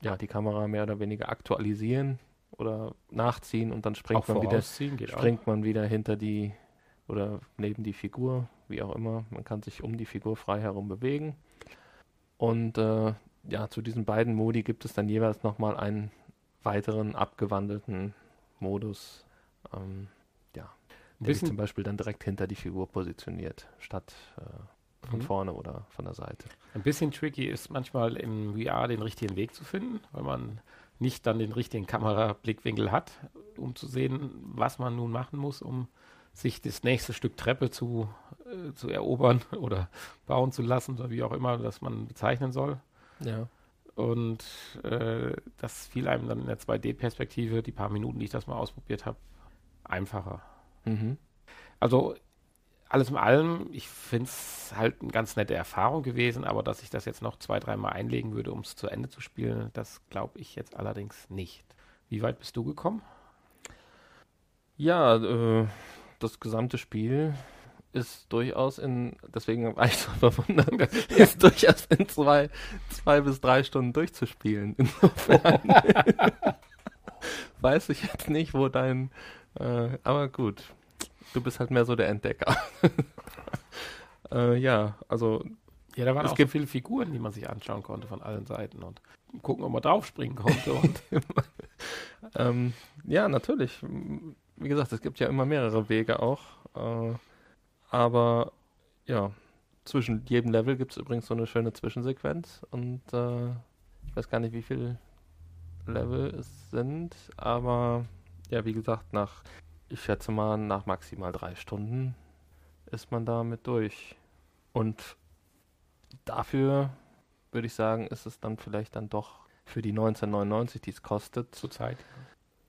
ja, die Kamera mehr oder weniger aktualisieren oder nachziehen und dann springt, man wieder, springt man wieder hinter die oder neben die Figur, wie auch immer. Man kann sich um die Figur frei herum bewegen. Und äh, ja, zu diesen beiden Modi gibt es dann jeweils nochmal einen weiteren abgewandelten Modus. Ähm, ja, der sich zum Beispiel dann direkt hinter die Figur positioniert, statt äh, von mhm. vorne oder von der Seite. Ein bisschen tricky ist manchmal im VR den richtigen Weg zu finden, weil man nicht dann den richtigen Kamerablickwinkel hat, um zu sehen, was man nun machen muss, um sich das nächste Stück Treppe zu, äh, zu erobern oder bauen zu lassen, oder wie auch immer das man bezeichnen soll. Ja. Und äh, das fiel einem dann in der 2D-Perspektive, die paar Minuten, die ich das mal ausprobiert habe, einfacher. Mhm. Also alles in allem, ich finde es halt eine ganz nette Erfahrung gewesen, aber dass ich das jetzt noch zwei, dreimal einlegen würde, um es zu Ende zu spielen, das glaube ich jetzt allerdings nicht. Wie weit bist du gekommen? Ja, äh, das gesamte Spiel ist durchaus in, deswegen war ich so verwundert, ist durchaus in zwei, zwei bis drei Stunden durchzuspielen. Insofern weiß ich jetzt nicht, wo dein, äh, aber gut, Du bist halt mehr so der Entdecker. äh, ja, also. Ja, da waren es auch gibt so viele Figuren, die man sich anschauen konnte von allen Seiten und gucken, ob man draufspringen konnte. Und ähm, ja, natürlich. Wie gesagt, es gibt ja immer mehrere Wege auch. Äh, aber ja, zwischen jedem Level gibt es übrigens so eine schöne Zwischensequenz und äh, ich weiß gar nicht, wie viele Level es sind, aber ja, wie gesagt, nach ich schätze mal, nach maximal drei Stunden ist man damit durch. Und dafür würde ich sagen, ist es dann vielleicht dann doch für die 1999, die es kostet. Zurzeit.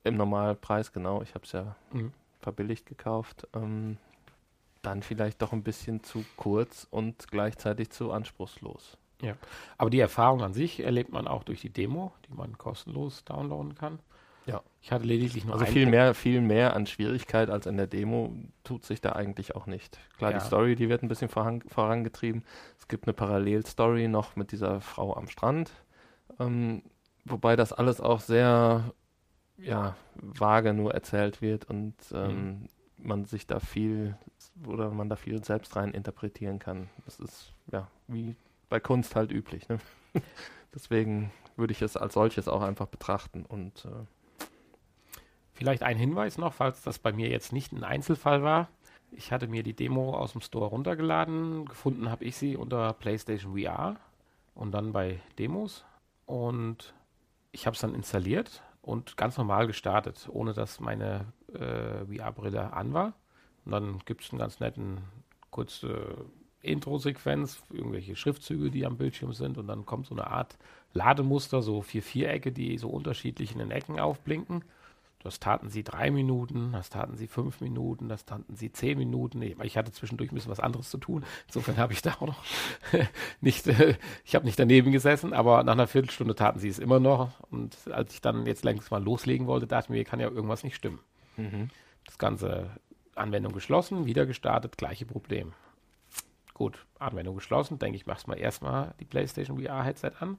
Im Normalpreis, genau. Ich habe es ja mhm. verbilligt gekauft. Ähm, dann vielleicht doch ein bisschen zu kurz und gleichzeitig zu anspruchslos. Ja, aber die Erfahrung an sich erlebt man auch durch die Demo, die man kostenlos downloaden kann. Ja. Ich hatte lediglich nur Also viel mehr, viel mehr an Schwierigkeit als in der Demo tut sich da eigentlich auch nicht. Klar, ja. die Story, die wird ein bisschen voran, vorangetrieben. Es gibt eine Parallelstory noch mit dieser Frau am Strand. Ähm, wobei das alles auch sehr ja, vage nur erzählt wird und ähm, mhm. man sich da viel oder man da viel selbst rein interpretieren kann. Das ist ja wie bei Kunst halt üblich. Ne? Deswegen würde ich es als solches auch einfach betrachten und äh, Vielleicht ein Hinweis noch, falls das bei mir jetzt nicht ein Einzelfall war. Ich hatte mir die Demo aus dem Store runtergeladen. Gefunden habe ich sie unter PlayStation VR und dann bei Demos. Und ich habe es dann installiert und ganz normal gestartet, ohne dass meine äh, VR-Brille an war. Und dann gibt es einen ganz netten kurze Intro-Sequenz, irgendwelche Schriftzüge, die am Bildschirm sind. Und dann kommt so eine Art Lademuster, so vier Vierecke, die so unterschiedlich in den Ecken aufblinken. Das taten sie drei Minuten, das taten sie fünf Minuten, das taten sie zehn Minuten. Ich hatte zwischendurch ein bisschen was anderes zu tun. Insofern habe ich da auch noch nicht, äh, ich habe nicht daneben gesessen, aber nach einer Viertelstunde taten sie es immer noch. Und als ich dann jetzt längst mal loslegen wollte, dachte ich mir, hier kann ja irgendwas nicht stimmen. Mhm. Das Ganze Anwendung geschlossen, wieder gestartet, gleiche Problem. Gut, Anwendung geschlossen, denke ich, mach's mal erstmal die PlayStation VR Headset an.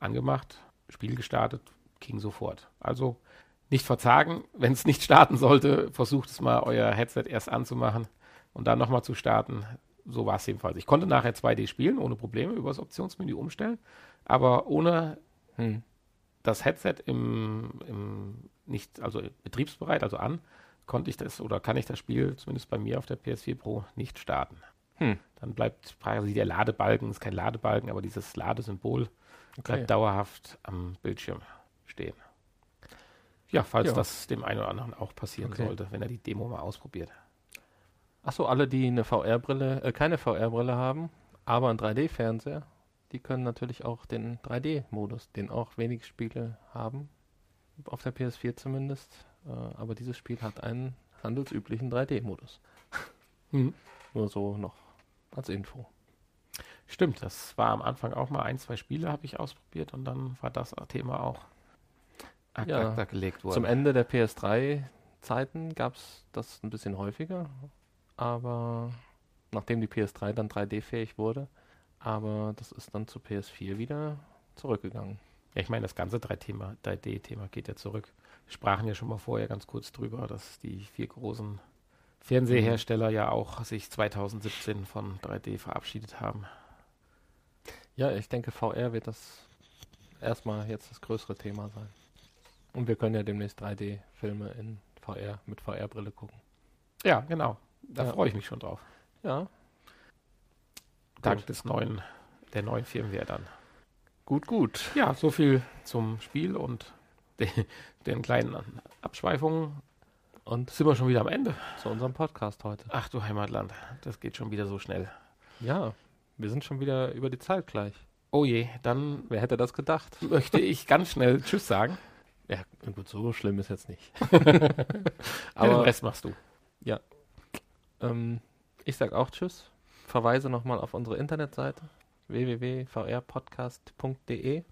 Angemacht, Spiel gestartet, ging sofort. Also nicht verzagen. Wenn es nicht starten sollte, versucht es mal, euer Headset erst anzumachen und dann nochmal zu starten. So war es jedenfalls. Ich konnte nachher 2D spielen, ohne Probleme, über das Optionsmenü umstellen, aber ohne hm. das Headset im, im nicht, also betriebsbereit, also an, konnte ich das oder kann ich das Spiel zumindest bei mir auf der PS4 Pro nicht starten. Hm. Dann bleibt quasi der Ladebalken, ist kein Ladebalken, aber dieses Ladesymbol okay. bleibt dauerhaft am Bildschirm stehen. Ja, falls ja. das dem einen oder anderen auch passieren okay. sollte, wenn er die Demo mal ausprobiert. Achso, alle, die eine VR-Brille, äh, keine VR-Brille haben, aber einen 3D-Fernseher, die können natürlich auch den 3D-Modus, den auch wenig Spiele haben, auf der PS4 zumindest. Äh, aber dieses Spiel hat einen handelsüblichen 3D-Modus. Hm. Nur so noch als Info. Stimmt, das war am Anfang auch mal ein, zwei Spiele habe ich ausprobiert und dann war das Thema auch ja, gelegt worden. Zum Ende der PS3-Zeiten gab es das ein bisschen häufiger, aber nachdem die PS3 dann 3D-fähig wurde, aber das ist dann zu PS4 wieder zurückgegangen. Ja, ich meine, das ganze 3D-Thema geht ja zurück. Wir sprachen ja schon mal vorher ganz kurz drüber, dass die vier großen Fernsehersteller ja auch sich 2017 von 3D verabschiedet haben. Ja, ich denke, VR wird das erstmal jetzt das größere Thema sein. Und wir können ja demnächst 3D-Filme in VR mit VR-Brille gucken. Ja, genau. Da ja. freue ich mich schon drauf. Ja. Dank gut. des neuen, der neuen Firmware dann. Gut, gut. Ja, so viel zum Spiel und de, den kleinen Abschweifungen. Und sind wir schon wieder am Ende. Zu unserem Podcast heute. Ach du Heimatland, das geht schon wieder so schnell. Ja, wir sind schon wieder über die Zeit gleich. Oh je, dann. Wer hätte das gedacht? Möchte ich ganz schnell Tschüss sagen. Ja, gut, so schlimm ist jetzt nicht. Aber den Rest machst du. Ja. Ähm, ich sag auch Tschüss. Verweise nochmal auf unsere Internetseite www.vrpodcast.de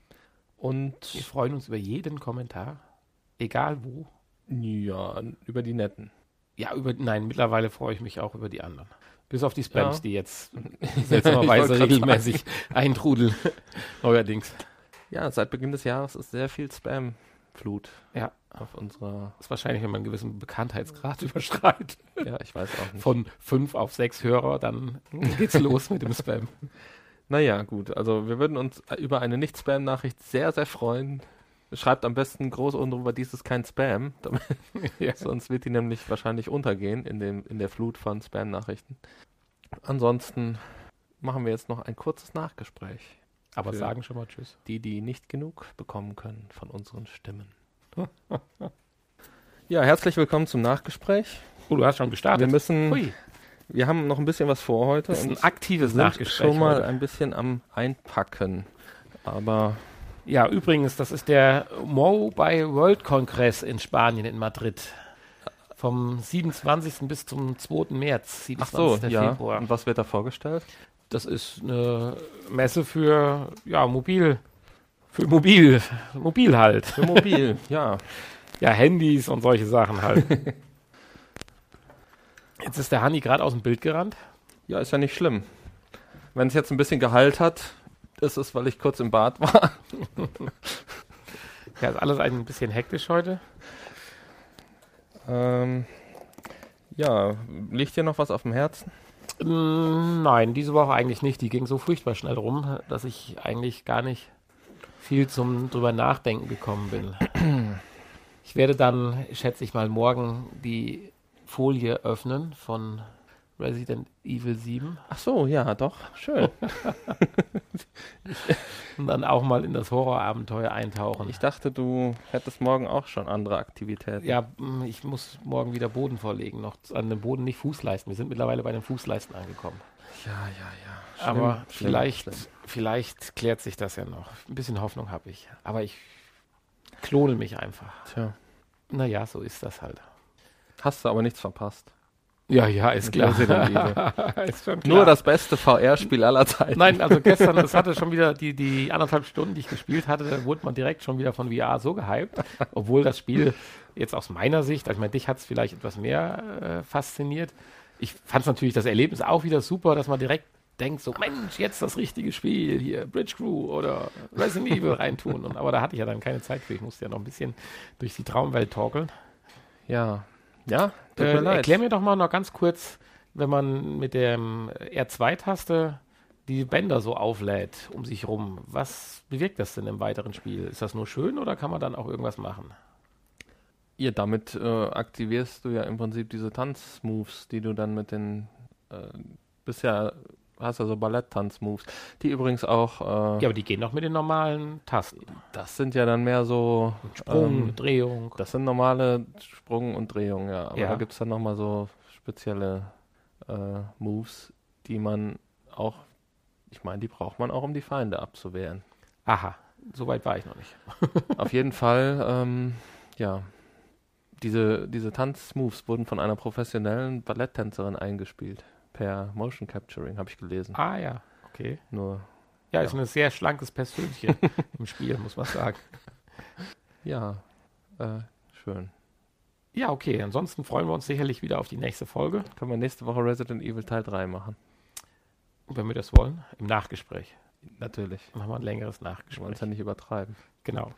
und wir freuen uns über jeden Kommentar, egal wo. Ja, über die netten. Ja, über nein, mittlerweile freue ich mich auch über die anderen. Bis auf die Spams, ja. die jetzt seltsamerweise regelmäßig eintrudeln. Neuerdings. Ja, seit Beginn des Jahres ist sehr viel Spam Flut. Ja. Auf unserer. Das ist wahrscheinlich, wenn man einen gewissen Bekanntheitsgrad überschreitet. Ja, ich weiß auch nicht. Von fünf auf sechs Hörer, dann geht's los mit dem Spam. Naja, gut. Also, wir würden uns über eine Nicht-Spam-Nachricht sehr, sehr freuen. Schreibt am besten groß unten drüber, dies ist kein Spam. ja. Sonst wird die nämlich wahrscheinlich untergehen in, dem, in der Flut von Spam-Nachrichten. Ansonsten machen wir jetzt noch ein kurzes Nachgespräch. Aber sagen schon mal Tschüss. Die, die nicht genug bekommen können von unseren Stimmen. ja, herzlich willkommen zum Nachgespräch. Oh, du hast schon gestartet. Wir müssen. Hui. Wir haben noch ein bisschen was vor heute. Das ist ein aktives sind Nachgespräch. schon mal heute. ein bisschen am Einpacken. Aber. Ja, übrigens, das ist der Mobile World Kongress in Spanien, in Madrid. Vom 27. bis zum 2. März. 27. Ach so, ja. Februar. Und was wird da vorgestellt? Das ist eine Messe für ja, mobil. Für mobil. Mobil halt. Für mobil, ja. Ja, Handys und solche Sachen halt. Jetzt ist der Hanni gerade aus dem Bild gerannt. Ja, ist ja nicht schlimm. Wenn es jetzt ein bisschen Gehalt hat, ist es, weil ich kurz im Bad war. ja, ist alles ein bisschen hektisch heute. Ähm, ja, liegt dir noch was auf dem Herzen? Mm, nein, diese Woche eigentlich nicht. Die ging so furchtbar schnell rum, dass ich eigentlich gar nicht viel zum drüber nachdenken gekommen bin. Ich werde dann, schätze ich mal, morgen die Folie öffnen von Resident Evil 7. Ach so, ja, doch, schön. Und dann auch mal in das Horrorabenteuer eintauchen. Ich dachte, du hättest morgen auch schon andere Aktivitäten. ja, mm, ich muss morgen wieder Boden vorlegen. Noch an dem Boden nicht Fußleisten. Wir sind mittlerweile bei den Fußleisten angekommen. ja, ja. ja. Aber Schlimm, vielleicht, schlimm. vielleicht klärt sich das ja noch. Ein bisschen Hoffnung habe ich. Aber ich klone mich einfach. Tja, Naja, so ist das halt. hast du aber nichts verpasst. Ja, ja, ist klar. Ist schon Nur das beste VR-Spiel aller Zeiten. Nein, also gestern, das hatte schon wieder die, die anderthalb Stunden, die ich gespielt hatte, da wurde man direkt schon wieder von VR so gehypt, obwohl das Spiel jetzt aus meiner Sicht, also ich meine, dich hat es vielleicht etwas mehr äh, fasziniert. Ich fand es natürlich das Erlebnis auch wieder super, dass man direkt denkt, so Mensch, jetzt das richtige Spiel, hier Bridge Crew oder Resident Evil reintun. Und, aber da hatte ich ja dann keine Zeit für, ich musste ja noch ein bisschen durch die Traumwelt torkeln. Ja. Ja, tut Äh, mir leid. erklär mir doch mal noch ganz kurz, wenn man mit dem R2-Taste die Bänder so auflädt um sich rum, was bewirkt das denn im weiteren Spiel? Ist das nur schön oder kann man dann auch irgendwas machen? Ja, damit äh, aktivierst du ja im Prinzip diese Tanzmoves, die du dann mit den äh, bisher hast ja so Ballett-Tanzmoves, die übrigens auch, äh, Ja, aber die gehen doch mit den normalen Tasten. das sind ja dann mehr so Sprung, ähm, Drehung. Das sind normale Sprung- und Drehungen, ja. Aber Ja. da gibt es dann nochmal so spezielle äh, Moves, die man auch, ich meine, die braucht man auch, um die Feinde abzuwehren. Aha, so weit war ich noch nicht. Auf jeden Fall, ähm, ja, diese, diese Tanzmoves wurden von einer professionellen Balletttänzerin eingespielt. Per Motion Capturing, habe ich gelesen. Ah ja, okay. Nur, Ja, ist Ja. ein sehr schlankes Persönchen im Spiel, muss man sagen. ja, äh, schön. Ja, okay. Ansonsten freuen wir uns sicherlich wieder auf die nächste Folge, Können wir nächste Woche Resident Evil Teil 3 machen? wenn wir das wollen, im Nachgespräch. Natürlich. Machen wir ein längeres Wir wollen Nachgespräch. es ja nicht übertreiben. Genau.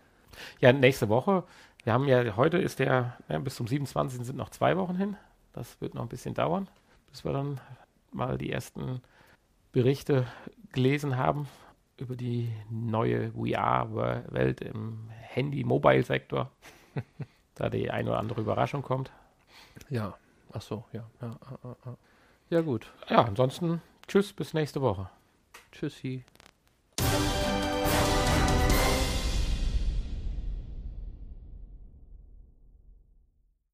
Ja, nächste Woche. Wir haben ja, heute ist der, ja, bis zum 27. sind noch zwei Wochen hin. Das wird noch ein bisschen dauern, bis wir dann mal die ersten Berichte gelesen haben über die neue VR-Welt im Handy-Mobile-Sektor. da die eine oder andere Überraschung kommt. Ja. Ach so, ja. Ja, ja, ja, ja. ja gut. Ja, ansonsten tschüss, bis nächste Woche. Tschüssi.